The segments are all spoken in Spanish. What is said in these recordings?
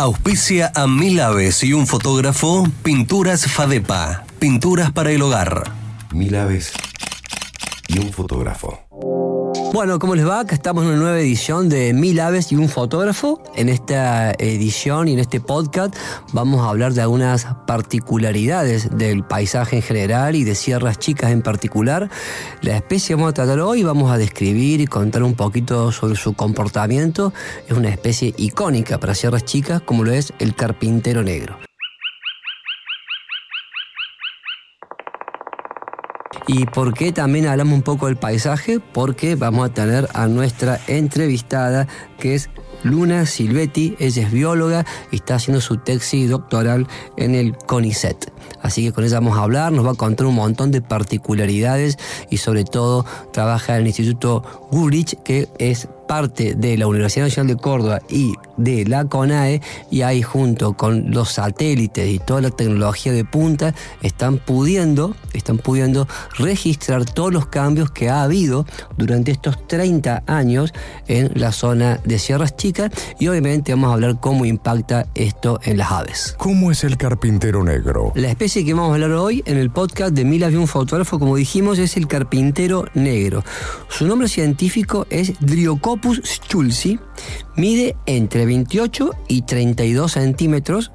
Auspicia a mil aves y un fotógrafo, Pinturas Fadepa, pinturas para el hogar. Mil aves y un fotógrafo. Bueno, ¿cómo les va? Acá estamos en una nueva edición de Mil Aves y un fotógrafo. En esta edición y en este podcast vamos a hablar de algunas particularidades del paisaje en general y de sierras chicas en particular. La especie que vamos a tratar hoy vamos a describir y contar un poquito sobre su comportamiento. Es una especie icónica para sierras chicas como lo es el carpintero negro. ¿Y por qué también hablamos un poco del paisaje? Porque vamos a tener a nuestra entrevistada que es Luna Silvetti, ella es bióloga y está haciendo su tesis doctoral en el CONICET. Así que con ella vamos a hablar, nos va a contar un montón de particularidades y sobre todo trabaja en el Instituto Gurich, que es parte de la Universidad Nacional de Córdoba y de la CONAE y ahí junto con los satélites y toda la tecnología de punta están pudiendo, están pudiendo registrar todos los cambios que ha habido durante estos 30 años en la zona de Sierras Chicas y obviamente vamos a hablar cómo impacta esto en las aves. ¿Cómo es el carpintero negro? La especie que vamos a hablar hoy en el podcast de Milas de un fotógrafo, como dijimos, es el carpintero negro. Su nombre científico es Dryocopus Opus mide entre 28 y 32 centímetros.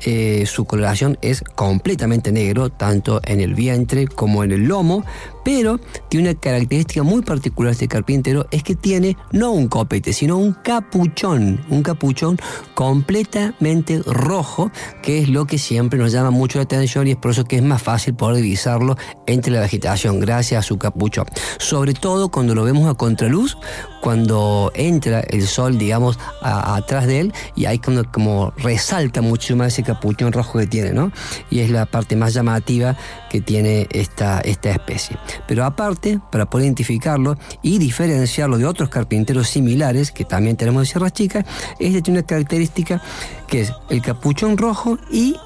Eh, su coloración es completamente negro, tanto en el vientre como en el lomo, pero tiene una característica muy particular este carpintero, es que tiene no un copete, sino un capuchón, un capuchón completamente rojo, que es lo que siempre nos llama mucho la atención y es por eso que es más fácil poder divisarlo entre la vegetación, gracias a su capuchón. Sobre todo cuando lo vemos a contraluz, cuando entra el sol, digamos, atrás de él, y ahí como, como resalta mucho más ese capuchón rojo que tiene, ¿no? Y es la parte más llamativa que tiene esta, esta especie. Pero aparte, para poder identificarlo y diferenciarlo de otros carpinteros similares que también tenemos de Sierra Chica, este tiene una característica que es el capuchón rojo y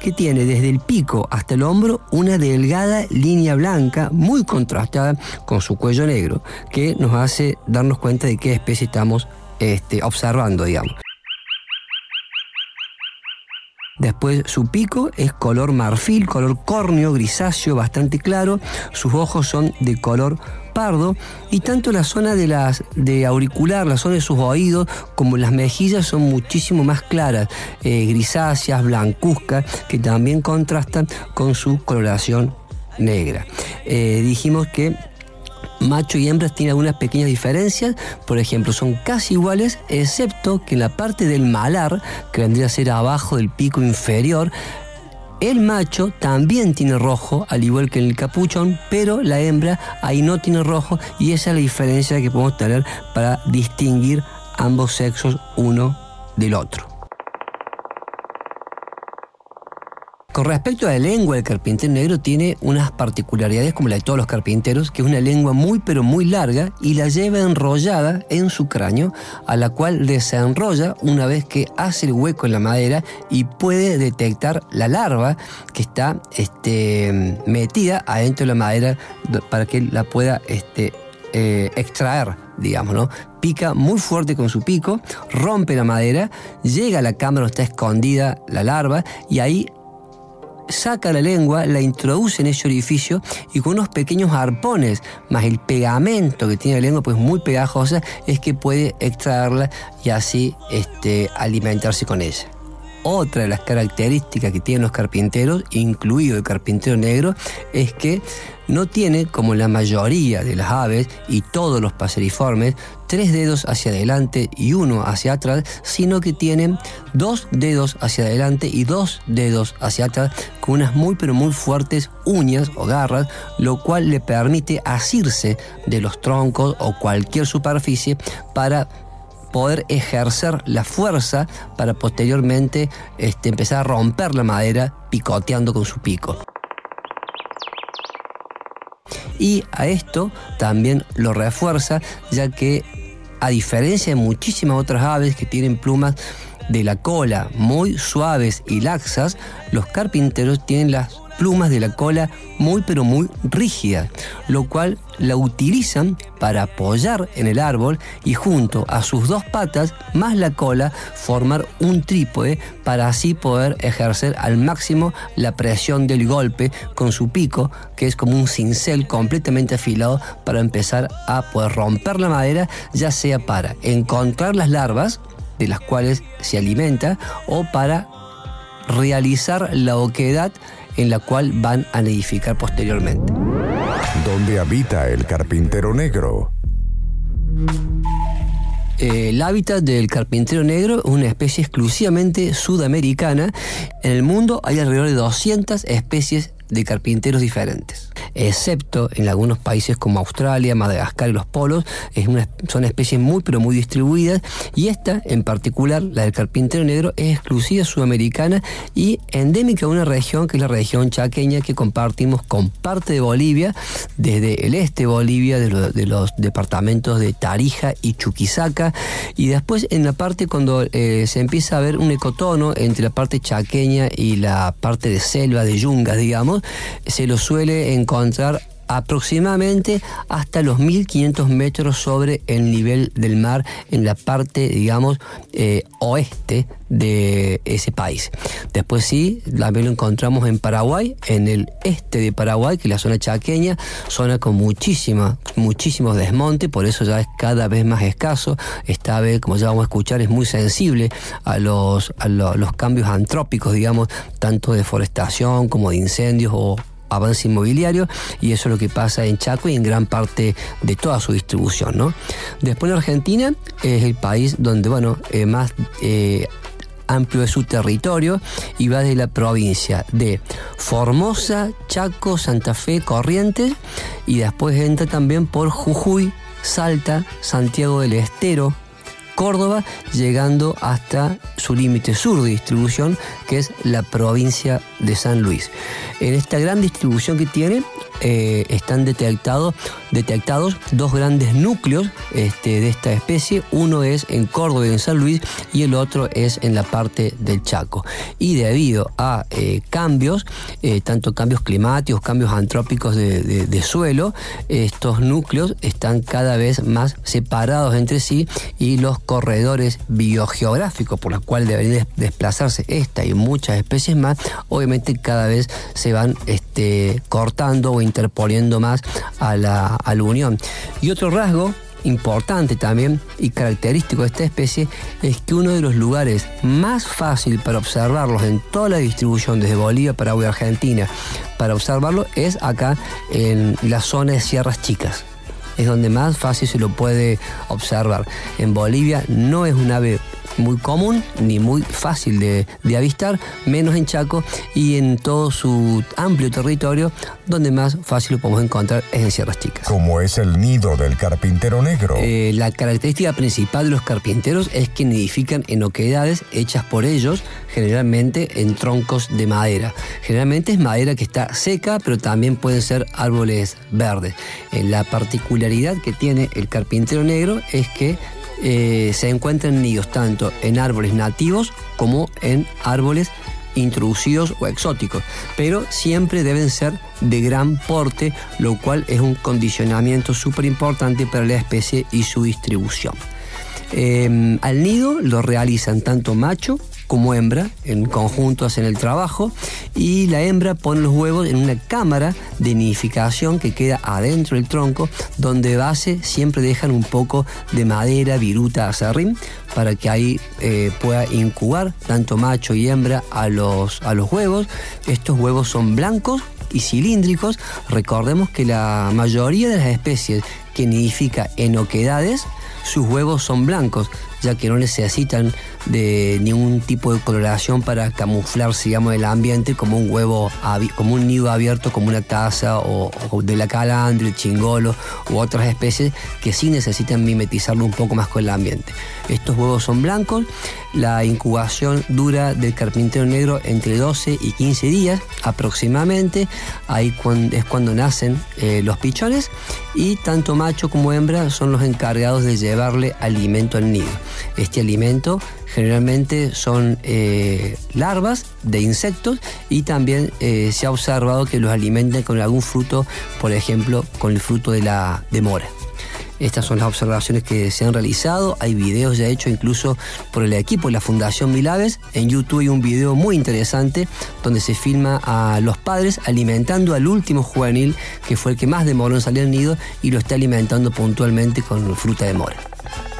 que tiene desde el pico hasta el hombro una delgada línea blanca muy contrastada con su cuello negro, que nos hace darnos cuenta de qué especie estamos este, observando, digamos. Después su pico es color marfil, color córneo, grisáceo, bastante claro. Sus ojos son de color pardo y tanto la zona de las de auricular, la zona de sus oídos, como las mejillas son muchísimo más claras, eh, grisáceas, blancuzcas, que también contrastan con su coloración negra. Eh, dijimos que macho y hembras tienen algunas pequeñas diferencias, por ejemplo, son casi iguales, excepto que en la parte del malar, que vendría a ser abajo del pico inferior, el macho también tiene rojo, al igual que en el capuchón, pero la hembra ahí no tiene rojo y esa es la diferencia que podemos tener para distinguir ambos sexos uno del otro. Con respecto a la lengua, el carpintero negro tiene unas particularidades como la de todos los carpinteros, que es una lengua muy pero muy larga y la lleva enrollada en su cráneo, a la cual desenrolla una vez que hace el hueco en la madera y puede detectar la larva que está este, metida adentro de la madera para que la pueda este, eh, extraer, digamos, ¿no? Pica muy fuerte con su pico, rompe la madera, llega a la cámara donde está escondida la larva y ahí saca la lengua, la introduce en ese orificio y con unos pequeños arpones, más el pegamento que tiene la lengua, pues muy pegajosa, es que puede extraerla y así este, alimentarse con ella. Otra de las características que tienen los carpinteros, incluido el carpintero negro, es que no tiene, como la mayoría de las aves y todos los paseriformes, tres dedos hacia adelante y uno hacia atrás, sino que tienen dos dedos hacia adelante y dos dedos hacia atrás con unas muy pero muy fuertes uñas o garras, lo cual le permite asirse de los troncos o cualquier superficie para poder ejercer la fuerza para posteriormente este, empezar a romper la madera picoteando con su pico. Y a esto también lo refuerza ya que a diferencia de muchísimas otras aves que tienen plumas de la cola muy suaves y laxas, los carpinteros tienen las plumas de la cola muy pero muy rígidas, lo cual la utilizan para apoyar en el árbol y junto a sus dos patas más la cola formar un trípode para así poder ejercer al máximo la presión del golpe con su pico, que es como un cincel completamente afilado para empezar a poder romper la madera, ya sea para encontrar las larvas de las cuales se alimenta o para realizar la oquedad en la cual van a nidificar posteriormente. ¿Dónde habita el carpintero negro? Eh, el hábitat del carpintero negro es una especie exclusivamente sudamericana. En el mundo hay alrededor de 200 especies de carpinteros diferentes. Excepto en algunos países como Australia, Madagascar y los polos, es una, son especies muy pero muy distribuidas. Y esta en particular, la del carpintero negro, es exclusiva sudamericana y endémica de una región que es la región chaqueña que compartimos con parte de Bolivia, desde el este de Bolivia, de, los departamentos de Tarija y Chuquisaca. Y después en la parte cuando eh, se empieza a ver un ecotono entre la parte chaqueña y la parte de selva, de yungas, digamos, se lo suele encontrar aproximadamente hasta los 1500 metros sobre el nivel del mar en la parte, digamos, eh, oeste de ese país. Después sí, también lo encontramos en Paraguay, en el este de Paraguay, que es la zona chaqueña, zona con muchísima, muchísimos desmontes, por eso ya es cada vez más escaso. Esta vez, como ya vamos a escuchar, es muy sensible a los, a los cambios antrópicos, digamos, tanto de deforestación como de incendios o avance inmobiliario y eso es lo que pasa en Chaco y en gran parte de toda su distribución. ¿no? Después en Argentina es el país donde bueno, eh, más eh, amplio es su territorio y va de la provincia de Formosa, Chaco, Santa Fe, Corrientes y después entra también por Jujuy, Salta, Santiago del Estero, Córdoba, llegando hasta su límite sur de distribución, que es la provincia de San Luis. En esta gran distribución que tiene, eh, están detectados, detectados dos grandes núcleos este, de esta especie. Uno es en Córdoba y en San Luis y el otro es en la parte del Chaco. Y debido a eh, cambios, eh, tanto cambios climáticos, cambios antrópicos de, suelo, estos núcleos están cada vez más separados entre sí y los corredores biogeográficos por los cuales deberían desplazarse esta y muchas especies más, obviamente cada vez se van este, cortando o interponiendo más a la, unión. Y otro rasgo importante también y característico de esta especie es que uno de los lugares más fácil para observarlos en toda la distribución desde Bolivia, Paraguay, Argentina, para observarlo es acá en la zona de Sierras Chicas. Es donde más fácil se lo puede observar. En Bolivia no es un ave muy común ni muy fácil de, avistar, menos en Chaco y en todo su amplio territorio, donde más fácil lo podemos encontrar es en Sierras Chicas. ¿Cómo es el nido del carpintero negro? Eh, la característica principal de los carpinteros es que nidifican en oquedades hechas por ellos, generalmente en troncos de madera. Generalmente es madera que está seca, pero también pueden ser árboles verdes. Eh, la particularidad que tiene el carpintero negro es que eh, se encuentran nidos tanto en árboles nativos como en árboles introducidos o exóticos, pero siempre deben ser de gran porte, lo cual es un condicionamiento súper importante para la especie y su distribución. Em, al nido lo realizan tanto macho como hembra, en conjunto hacen el trabajo y la hembra pone los huevos en una cámara de nidificación que queda adentro del tronco, donde base siempre dejan un poco de madera, viruta, acerrín, para que ahí eh, pueda incubar tanto macho y hembra a los, a los huevos. Estos huevos son blancos y cilíndricos. Recordemos que la mayoría de las especies que nidifica en oquedades, sus huevos son blancos, ya que no necesitan de ningún tipo de coloración para camuflarse, digamos, el ambiente como un huevo, como un nido abierto, como una taza o, de la calandria, el chingolo u otras especies que sí necesitan mimetizarlo un poco más con el ambiente. Estos huevos son blancos, la incubación dura del carpintero negro entre 12 y 15 días aproximadamente, ahí es cuando nacen eh, los pichones y tanto macho como hembra son los encargados de llevarle alimento al nido. Este alimento generalmente son eh, larvas de insectos y también eh, se ha observado que los alimentan con algún fruto, por ejemplo, con el fruto de la de mora. Estas son las observaciones que se han realizado. Hay videos ya hechos incluso por el equipo de la Fundación Milaves. En YouTube hay un video muy interesante donde se filma a los padres alimentando al último juvenil, que fue el que más demoró en salir al nido, y lo está alimentando puntualmente con fruta de mora.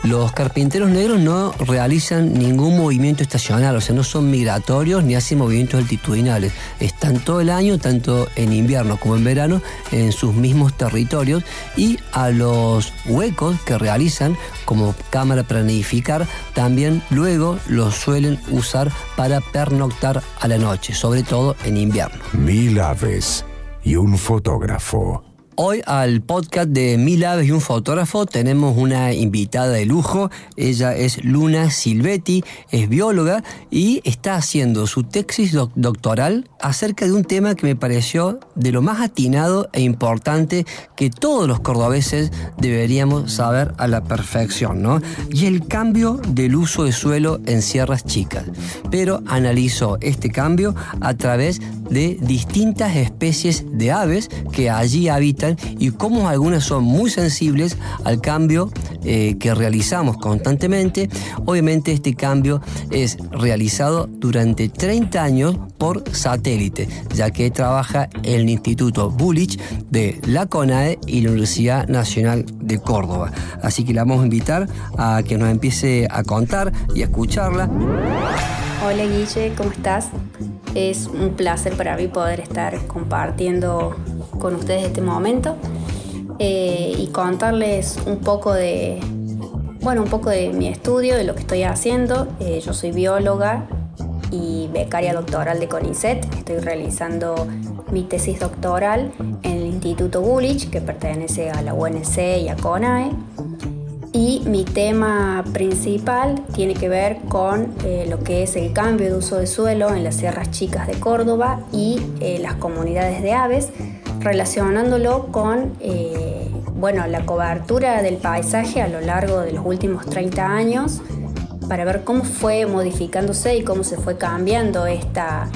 Los carpinteros negros no realizan ningún movimiento estacional, o sea, no son migratorios ni hacen movimientos altitudinales. Están todo el año, tanto en invierno como en verano, en sus mismos territorios y a los huecos que realizan como cámara para nidificar, también luego los suelen usar para pernoctar a la noche, sobre todo en invierno. Mil aves y un fotógrafo. Hoy al podcast de Mil Aves y un fotógrafo tenemos una invitada de lujo. Ella es Luna Silvetti, es bióloga y está haciendo su tesis doctoral acerca de un tema que me pareció de lo más atinado e importante que todos los cordobeses deberíamos saber a la perfección, ¿no? Y el cambio del uso de suelo en sierras chicas. Pero analizó este cambio a través de distintas especies de aves que allí habitan y cómo algunas son muy sensibles al cambio eh, que realizamos constantemente. Obviamente este cambio es realizado durante 30 años por satélite, ya que trabaja el Instituto Bullich de la CONAE y la Universidad Nacional de Córdoba. Así que la vamos a invitar a que nos empiece a contar y a escucharla. Hola Guille, ¿cómo estás? Es un placer para mí poder estar compartiendo con ustedes este momento eh, y contarles un poco de, bueno, un poco de mi estudio, de lo que estoy haciendo. Eh, yo soy bióloga y becaria doctoral de CONICET. Estoy realizando mi tesis doctoral en el Instituto Bullich, que pertenece a la UNC y a CONAE. Y mi tema principal tiene que ver con eh, lo que es el cambio de uso de suelo en las sierras chicas de Córdoba y las comunidades de aves relacionándolo con eh, bueno, la cobertura del paisaje a lo largo de los últimos 30 años para ver cómo fue modificándose y cómo se fue cambiando esta,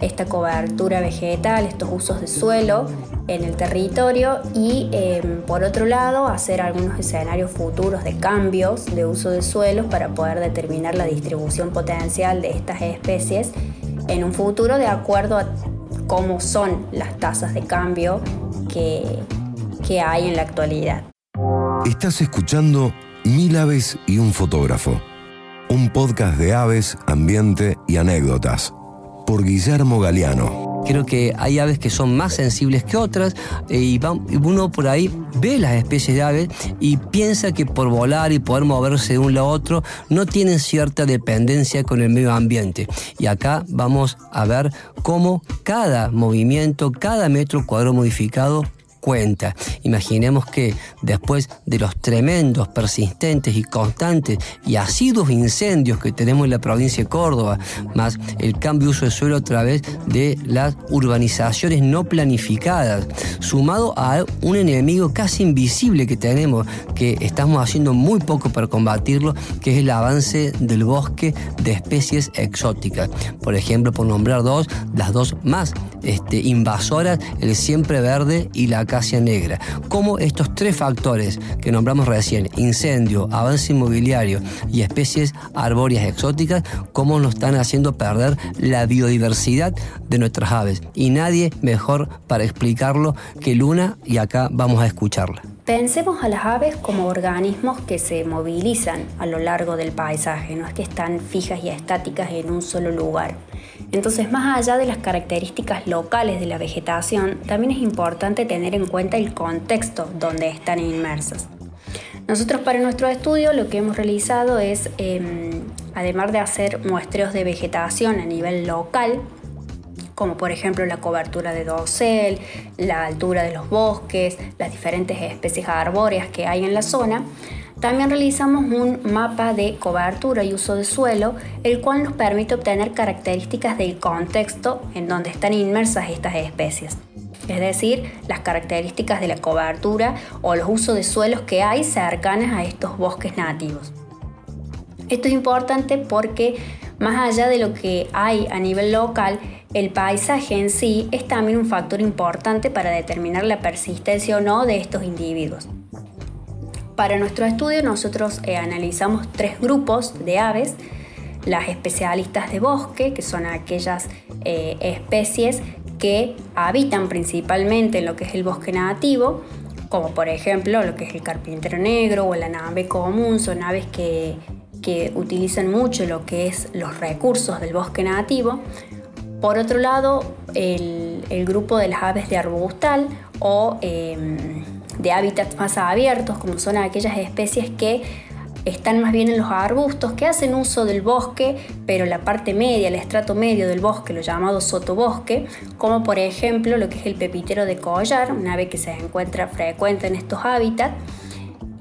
esta cobertura vegetal, estos usos de suelo en el territorio y em, por otro lado hacer algunos escenarios futuros de cambios de uso de suelos para poder determinar la distribución potencial de estas especies en un futuro de acuerdo a cómo son las tasas de cambio que, que hay en la actualidad. Estás escuchando Mil aves y un fotógrafo, un podcast de aves, ambiente y anécdotas, por Guillermo Galeano. Creo que hay aves que son más sensibles que otras eh, y uno por ahí ve las especies de aves y piensa que por volar y poder moverse de un lado a otro no tienen cierta dependencia con el medio ambiente. Y acá vamos a ver cómo cada movimiento, cada metro cuadrado modificado cuenta. Imaginemos que después de los tremendos, persistentes y constantes y asiduos incendios que tenemos en la provincia de Córdoba, más el cambio de uso de suelo a través de las urbanizaciones no planificadas, sumado a un enemigo casi invisible que tenemos, que estamos haciendo muy poco para combatirlo, que es el avance del bosque de especies exóticas. Por ejemplo, por nombrar dos, las dos más este, invasoras, el siempre verde y la negra. Cómo estos tres factores que nombramos recién, incendio, avance inmobiliario y especies arbóreas exóticas, cómo nos están haciendo perder la biodiversidad de nuestras aves. Y nadie mejor para explicarlo que Luna y acá vamos a escucharla. Pensemos a las aves como organismos que se movilizan a lo largo del paisaje, no es que están fijas y estáticas en un solo lugar. Entonces, más allá de las características locales de la vegetación, también es importante tener en cuenta el contexto donde están inmersas. Nosotros para nuestro estudio lo que hemos realizado es, em, además de hacer muestreos de vegetación a nivel local, como por ejemplo la cobertura de dosel, la altura de los bosques, las diferentes especies arbóreas que hay en la zona. También realizamos un mapa de cobertura y uso de suelo, el cual nos permite obtener características del contexto en donde están inmersas estas especies. Es decir, las características de la cobertura o los usos de suelos que hay cercanas a estos bosques nativos. Esto es importante porque más allá de lo que hay a nivel local, el paisaje en sí es también un factor importante para determinar la persistencia o no de estos individuos. Para nuestro estudio nosotros eh, analizamos tres grupos de aves, las especialistas de bosque, que son aquellas eh, especies que habitan principalmente en lo que es el bosque nativo, como por ejemplo lo que es el carpintero negro o la nave común, son aves que, utilizan mucho lo que es los recursos del bosque nativo. Por otro lado, el, grupo de las aves de arbustal o em, de hábitats más abiertos, como son aquellas especies que están más bien en los arbustos que hacen uso del bosque, pero la parte media, el estrato medio del bosque, lo llamado sotobosque, como por ejemplo lo que es el pepitero de collar, un ave que se encuentra frecuente en estos hábitats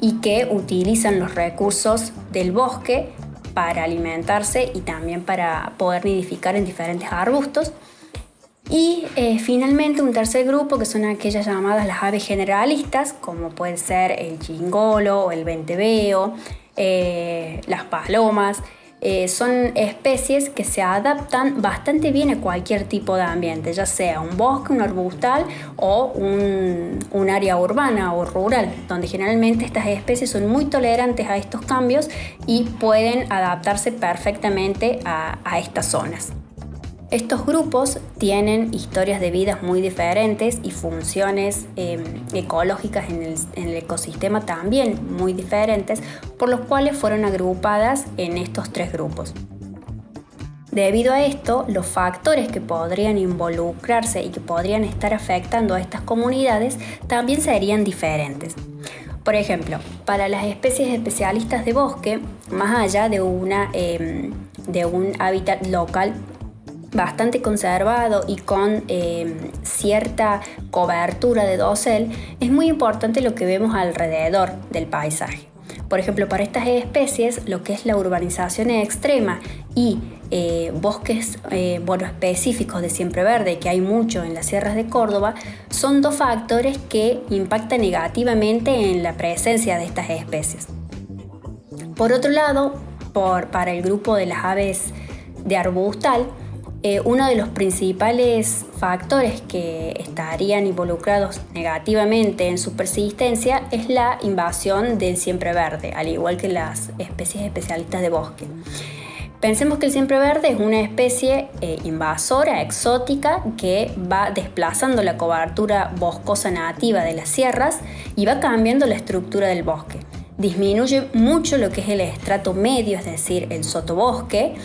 y que utilizan los recursos del bosque para alimentarse y también para poder nidificar en diferentes arbustos. Y eh, finalmente un tercer grupo que son aquellas llamadas las aves generalistas, como puede ser el chingolo o el venteveo, eh, las palomas. Eh, son especies que se adaptan bastante bien a cualquier tipo de ambiente, ya sea un bosque, un arbustal o un, área urbana o rural, donde generalmente estas especies son muy tolerantes a estos cambios y pueden adaptarse perfectamente a estas zonas. Estos grupos tienen historias de vidas muy diferentes y funciones em, ecológicas en el, ecosistema también muy diferentes, por los cuales fueron agrupadas en estos tres grupos. Debido a esto, los factores que podrían involucrarse y que podrían estar afectando a estas comunidades también serían diferentes. Por ejemplo, para las especies especialistas de bosque, más allá de, una, em, de un hábitat local bastante conservado y con eh, cierta cobertura de dosel, es muy importante lo que vemos alrededor del paisaje. Por ejemplo, para estas especies, lo que es la urbanización extrema y eh, bosques eh, bueno, específicos de siempre verde, que hay mucho en las sierras de Córdoba, son dos factores que impactan negativamente en la presencia de estas especies. Por otro lado, por, para el grupo de las aves de arbustal, eh, uno de los principales factores que estarían involucrados negativamente en su persistencia es la invasión del siempre verde, al igual que las especies especialistas de bosque. Pensemos que el siempre verde es una especie eh, invasora, exótica, que va desplazando la cobertura boscosa nativa de las sierras y va cambiando la estructura del bosque. Disminuye mucho lo que es el estrato medio, es decir, el sotobosque,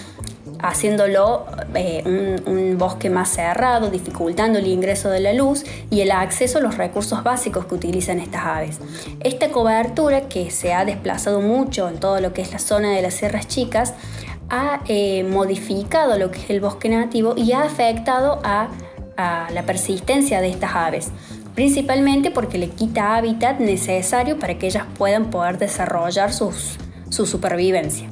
haciéndolo eh, un, bosque más cerrado, dificultando el ingreso de la luz y el acceso a los recursos básicos que utilizan estas aves. Esta cobertura, que se ha desplazado mucho en todo lo que es la zona de las sierras chicas, ha eh, modificado lo que es el bosque nativo y ha afectado a, la persistencia de estas aves principalmente porque le quita hábitat necesario para que ellas puedan poder desarrollar su supervivencia.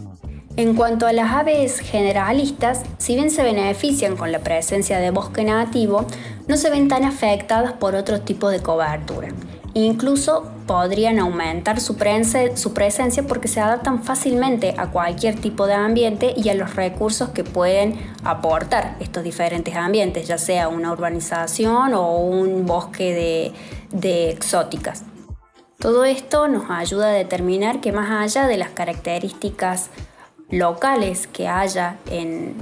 En cuanto a las aves generalistas, si bien se benefician con la presencia de bosque nativo, no se ven tan afectadas por otro tipo de cobertura. Incluso podrían aumentar su, presencia porque se adaptan fácilmente a cualquier tipo de ambiente y a los recursos que pueden aportar estos diferentes ambientes, ya sea una urbanización o un bosque de exóticas. Todo esto nos ayuda a determinar que más allá de las características locales que haya en,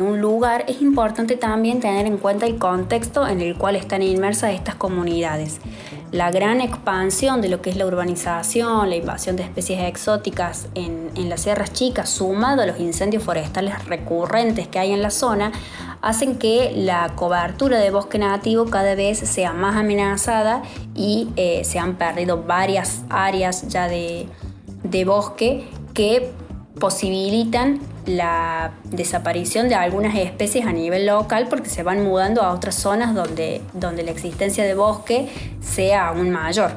un lugar, es importante también tener en cuenta el contexto en el cual están inmersas estas comunidades. La gran expansión de lo que es la urbanización, la invasión de especies exóticas en, en las sierras chicas, sumado a los incendios forestales recurrentes que hay en la zona, hacen que la cobertura de bosque nativo cada vez sea más amenazada y eh, se han perdido varias áreas ya de, de bosque que posibilitan la desaparición de algunas especies a nivel local porque se van mudando a otras zonas donde, donde la existencia de bosque sea aún mayor.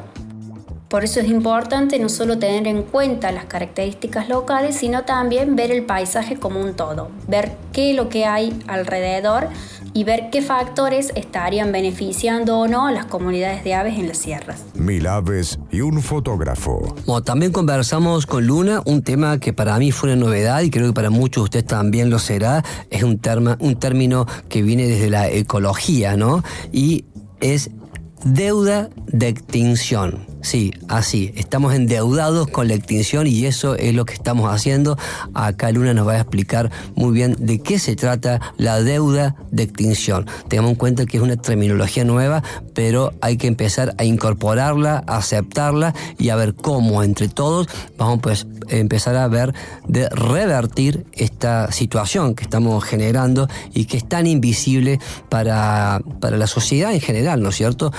Por eso es importante no solo tener en cuenta las características locales, sino también ver el paisaje como un todo, ver qué es lo que hay alrededor y ver qué factores estarían beneficiando o no a las comunidades de aves en las sierras. Mil aves y un fotógrafo. Bueno, también conversamos con Luna, un tema que para mí fue una novedad y creo que para muchos de ustedes también lo será. Es un, terma, un término que viene desde la ecología, ¿no? Y es deuda de extinción. Sí, así, estamos endeudados con la extinción y eso es lo que estamos haciendo. Acá Luna nos va a explicar muy bien de qué se trata la deuda de extinción. Tengamos en cuenta que es una terminología nueva, pero hay que empezar a incorporarla, a aceptarla y a ver cómo entre todos vamos pues a empezar a ver de revertir esta situación que estamos generando y que es tan invisible para, para la sociedad en general, ¿no es cierto?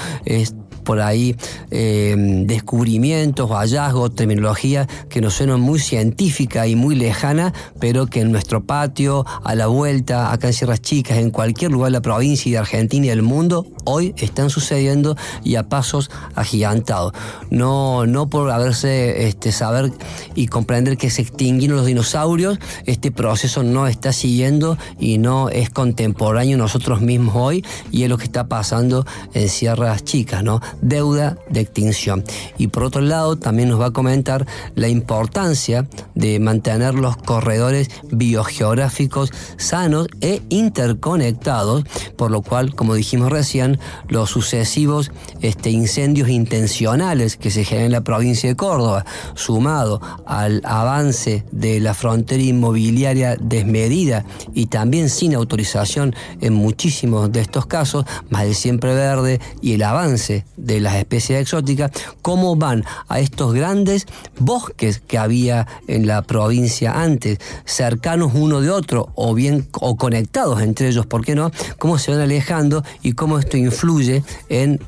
Por ahí eh, descubrimientos, hallazgos, terminología que nos suenan muy científica y muy lejana, pero que en nuestro patio, a la vuelta, acá en Sierras Chicas, en cualquier lugar de la provincia y de Argentina y del mundo, hoy están sucediendo y a pasos agigantados. No, no por haberse este, saber y comprender que se extinguieron los dinosaurios, este proceso no está siguiendo y no es contemporáneo nosotros mismos hoy y es lo que está pasando en Sierras Chicas, ¿no? Deuda de extinción. Y por otro lado, también nos va a comentar la importancia de mantener los corredores biogeográficos sanos e interconectados, por lo cual, como dijimos recién, los sucesivos este, incendios intencionales que se generan en la provincia de Córdoba, sumado al avance de la frontera inmobiliaria desmedida y también sin autorización en muchísimos de estos casos, más el siempre verde y el avance de las especies exóticas, cómo van a estos grandes bosques que había en la provincia antes, cercanos uno de otro o bien o conectados entre ellos, ¿por qué no? Cómo se van alejando y cómo esto influye en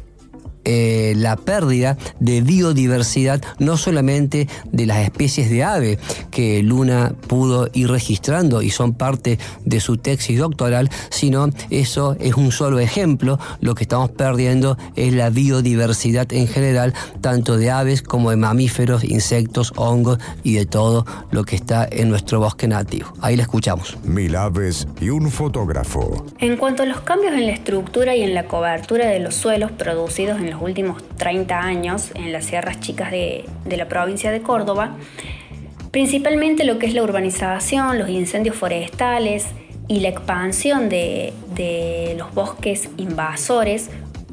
eh, la pérdida de biodiversidad, no solamente de las especies de ave que Luna pudo ir registrando y son parte de su tesis doctoral, sino eso es un solo ejemplo. Lo que estamos perdiendo es la biodiversidad en general, tanto de aves como de mamíferos, insectos, hongos y de todo lo que está en nuestro bosque nativo. Ahí la escuchamos. Mil aves y un fotógrafo. En cuanto a los cambios en la estructura y en la cobertura de los suelos producidos en los últimos 30 años en las sierras chicas de, la provincia de Córdoba, principalmente lo que es la urbanización, los incendios forestales y la expansión de, de los bosques invasores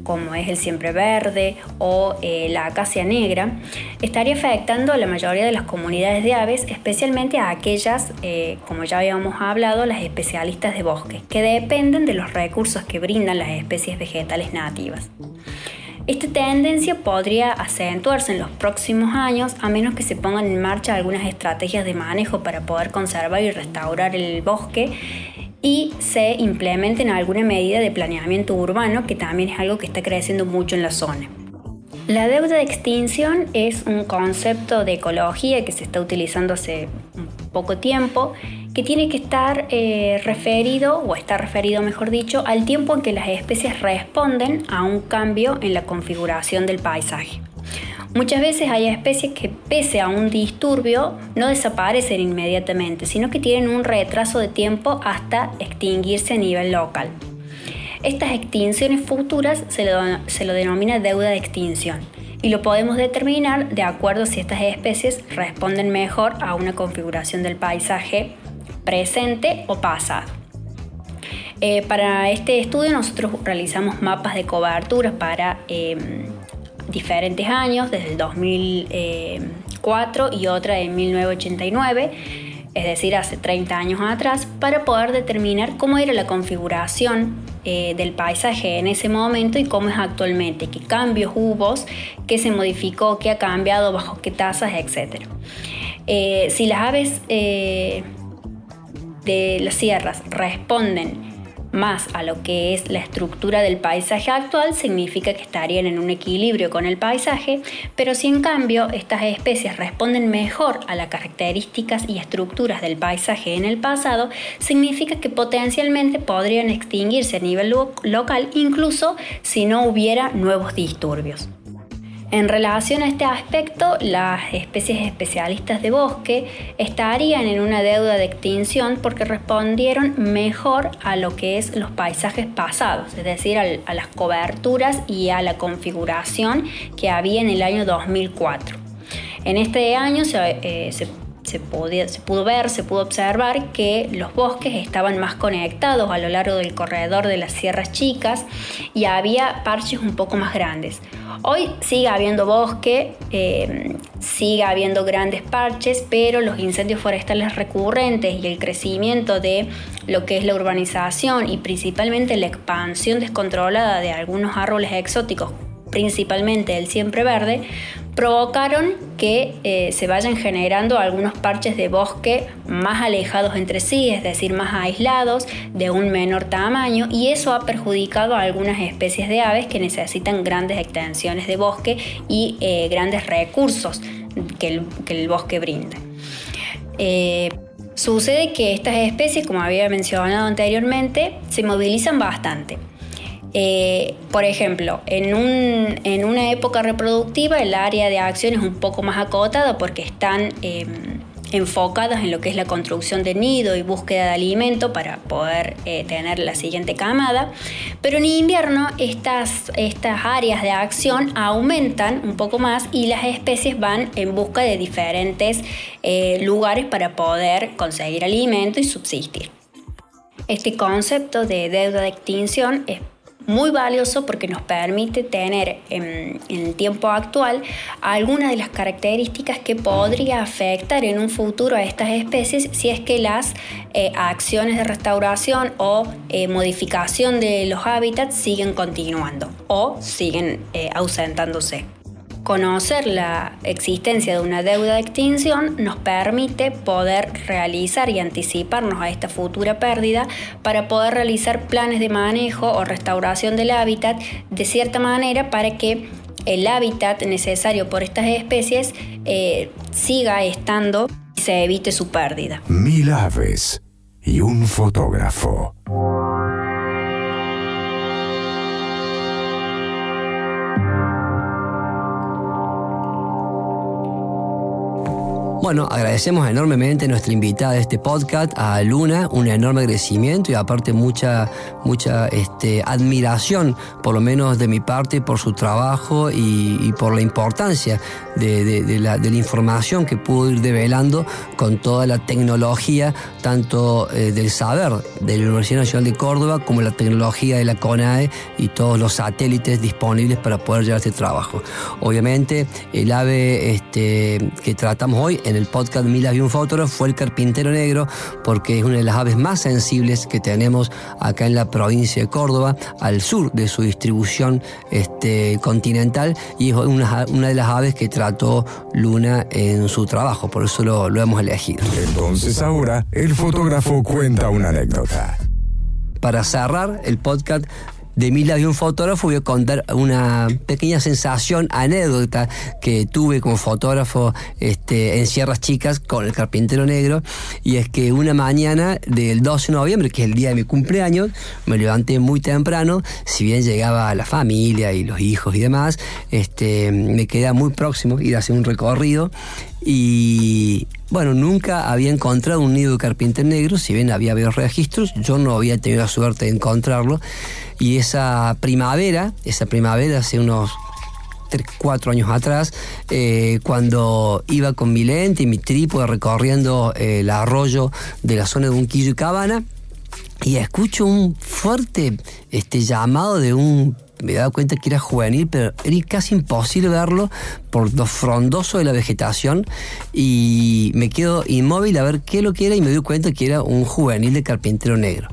como es el siempre verde o eh, la acacia negra, estaría afectando a la mayoría de las comunidades de aves, especialmente a aquellas, eh, como ya habíamos hablado, las especialistas de bosque, que dependen de los recursos que brindan las especies vegetales nativas. Esta tendencia podría acentuarse en los próximos años a menos que se pongan en marcha algunas estrategias de manejo para poder conservar y restaurar el bosque y se implementen alguna medida de planeamiento urbano, que también es algo que está creciendo mucho en la zona. La deuda de extinción es un concepto de ecología que se está utilizando hace poco tiempo que tiene que estar eh, referido, o está referido mejor dicho, al tiempo en que las especies responden a un cambio en la configuración del paisaje. Muchas veces hay especies que pese a un disturbio no desaparecen inmediatamente, sino que tienen un retraso de tiempo hasta extinguirse a nivel local. Estas extinciones futuras se lo, se lo denomina deuda de extinción y lo podemos determinar de acuerdo si estas especies responden mejor a una configuración del paisaje presente o pasado. Eh, para este estudio nosotros realizamos mapas de cobertura para em, diferentes años, desde el 2004 y otra en 1989, es decir, hace 30 años atrás, para poder determinar cómo era la configuración eh, del paisaje en ese momento y cómo es actualmente, qué cambios hubo, qué se modificó, qué ha cambiado, bajo qué tasas, etc. Eh, si las aves de las sierras responden más a lo que es la estructura del paisaje actual, significa que estarían en un equilibrio con el paisaje, pero si en cambio estas especies responden mejor a las características y estructuras del paisaje en el pasado, significa que potencialmente podrían extinguirse a nivel local incluso si no hubiera nuevos disturbios. En relación a este aspecto, las especies especialistas de bosque estarían en una deuda de extinción porque respondieron mejor a lo que es los paisajes pasados, es decir, a las coberturas y a la configuración que había en el año 2004. En este año se, eh, se se, pudo ver, se pudo observar que los bosques estaban más conectados a lo largo del corredor de las sierras chicas y había parches un poco más grandes. Hoy sigue habiendo bosque, eh, sigue habiendo grandes parches, pero los incendios forestales recurrentes y el crecimiento de lo que es la urbanización y principalmente la expansión descontrolada de algunos árboles exóticos, principalmente el siempre verde, provocaron que eh, se vayan generando algunos parches de bosque más alejados entre sí, es decir, más aislados, de un menor tamaño, y eso ha perjudicado a algunas especies de aves que necesitan grandes extensiones de bosque y eh, grandes recursos que el, bosque brinda. Eh, sucede que estas especies, como había mencionado anteriormente, se movilizan bastante. Eh, por ejemplo, en, una época reproductiva el área de acción es un poco más acotada porque están em, enfocadas en lo que es la construcción de nido y búsqueda de alimento para poder eh, tener la siguiente camada. Pero en invierno estas, estas áreas de acción aumentan un poco más y las especies van en busca de diferentes eh, lugares para poder conseguir alimento y subsistir. Este concepto de deuda de extinción es muy valioso porque nos permite tener en, el tiempo actual algunas de las características que podría afectar en un futuro a estas especies si es que las eh, acciones de restauración o eh, modificación de los hábitats siguen continuando o siguen eh, ausentándose. Conocer la existencia de una deuda de extinción nos permite poder realizar y anticiparnos a esta futura pérdida para poder realizar planes de manejo o restauración del hábitat de cierta manera para que el hábitat necesario por estas especies eh, siga estando y se evite su pérdida. Mil aves y un fotógrafo. Bueno, agradecemos enormemente a nuestra invitada de este podcast, a Luna, un enorme agradecimiento y aparte mucha, mucha este, admiración, por lo menos de mi parte, por su trabajo y, por la importancia de, la, información que pudo ir develando con toda la tecnología, tanto eh, del saber de la Universidad Nacional de Córdoba como la tecnología de la CONAE y todos los satélites disponibles para poder llevar este trabajo. Obviamente, el AVE este, que tratamos hoy en el podcast Milas y un fotógrafo fue el carpintero negro porque es una de las aves más sensibles que tenemos acá en la provincia de Córdoba, al sur de su distribución este, continental y es una, de las aves que trató Luna en su trabajo, por eso lo, lo hemos elegido. Entonces ahora el fotógrafo cuenta una anécdota. Para cerrar el podcast de Mila y un fotógrafo, voy a contar una pequeña sensación, anécdota que tuve como fotógrafo este, en Sierras Chicas con el carpintero negro. Y es que una mañana del 12 de noviembre, que es el día de mi cumpleaños, me levanté muy temprano, si bien llegaba la familia y los hijos y demás, este, me quedé muy próximo ir a hacer un recorrido y bueno, nunca había encontrado un nido de carpintero negro, si bien había habido registros, yo no había tenido la suerte de encontrarlo. Y esa primavera, esa primavera hace unos 3, 4 años atrás, eh, cuando iba con mi lente y mi trípode recorriendo eh, el arroyo de la zona de Unquillo y Cabana, y escucho un fuerte este, llamado de un me he dado cuenta que era juvenil, pero era casi imposible verlo por lo frondoso de la vegetación y me quedo inmóvil a ver qué lo que era y me doy cuenta que era un juvenil de carpintero negro.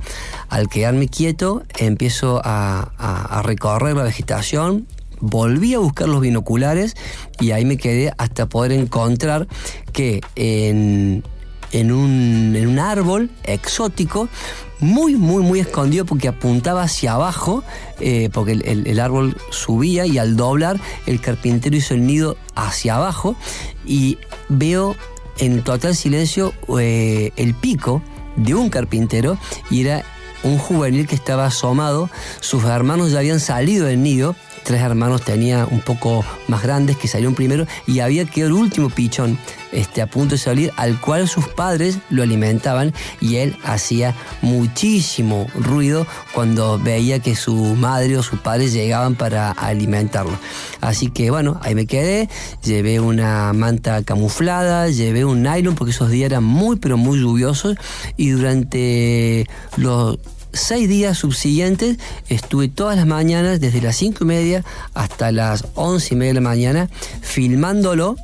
Al quedarme quieto empiezo a, recorrer la vegetación, volví a buscar los binoculares y ahí me quedé hasta poder encontrar que en, en, un, en un árbol exótico muy, muy, muy escondido porque apuntaba hacia abajo, eh, porque el, árbol subía y al doblar el carpintero hizo el nido hacia abajo y veo en total silencio eh, el pico de un carpintero y era un juvenil que estaba asomado, sus hermanos ya habían salido del nido, tres hermanos tenía un poco más grandes que salieron primero y había quedado el último pichón este, a punto de salir, al cual sus padres lo alimentaban y él hacía muchísimo ruido cuando veía que su madre o su padre llegaban para alimentarlo. Así que bueno, ahí me quedé, llevé una manta camuflada, llevé un nylon porque esos días eran muy pero muy lluviosos y durante los seis días subsiguientes estuve todas las mañanas, desde las cinco y media hasta las once y media de la mañana, filmándolo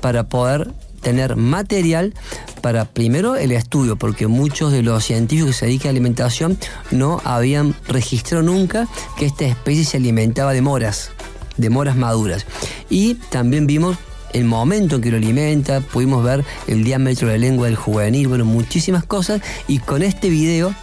para poder tener material para primero el estudio, porque muchos de los científicos que se dedican a alimentación no habían registrado nunca que esta especie se alimentaba de moras, de moras maduras. Y también vimos el momento en que lo alimenta, pudimos ver el diámetro de la lengua del juvenil, bueno, muchísimas cosas. Y con este video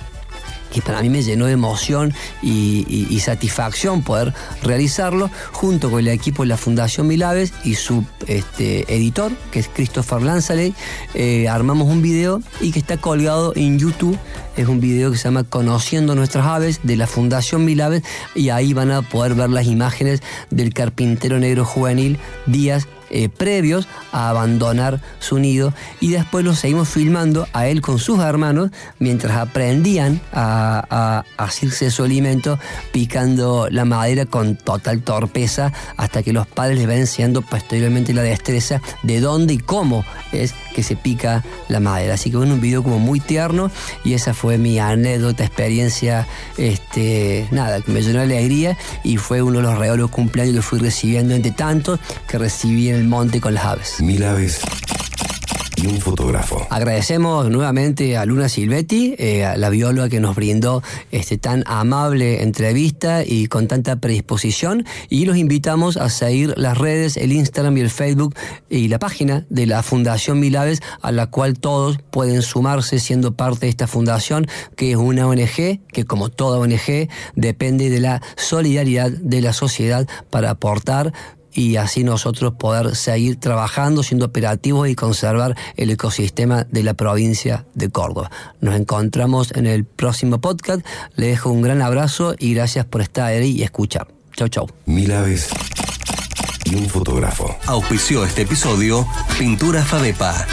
que para mí me llenó de emoción y, satisfacción poder realizarlo, junto con el equipo de la Fundación Milaves y su este, editor, que es Christopher Lanzaley, eh, armamos un video y que está colgado en YouTube. Es un video que se llama Conociendo nuestras aves de la Fundación Milaves y ahí van a poder ver las imágenes del carpintero negro juvenil Díaz eh, previos a abandonar su nido y después lo seguimos filmando a él con sus hermanos mientras aprendían a, a, hacerse su alimento picando la madera con total torpeza hasta que los padres les ven enseñando posteriormente la destreza de dónde y cómo es que se pica la madera. Así que fue un video como muy tierno y esa fue mi anécdota, experiencia, este, nada, que me llenó de alegría y fue uno de los regalos cumpleaños que fui recibiendo entre tantos que recibí en monte con las aves. Mil aves y un fotógrafo. Agradecemos nuevamente a Luna Silvetti, eh, a la bióloga que nos brindó este tan amable entrevista y con tanta predisposición. Y los invitamos a seguir las redes, el Instagram y el Facebook y la página de la Fundación Mil Aves, a la cual todos pueden sumarse siendo parte de esta fundación, que es una ONG que, como toda ONG, depende de la solidaridad de la sociedad para aportar y así nosotros poder seguir trabajando, siendo operativos y conservar el ecosistema de la provincia de Córdoba. Nos encontramos en el próximo podcast. Le dejo un gran abrazo y gracias por estar ahí y escuchar. Chau, chau. Mil aves y un fotógrafo. Auspició este episodio Pintura Fadepa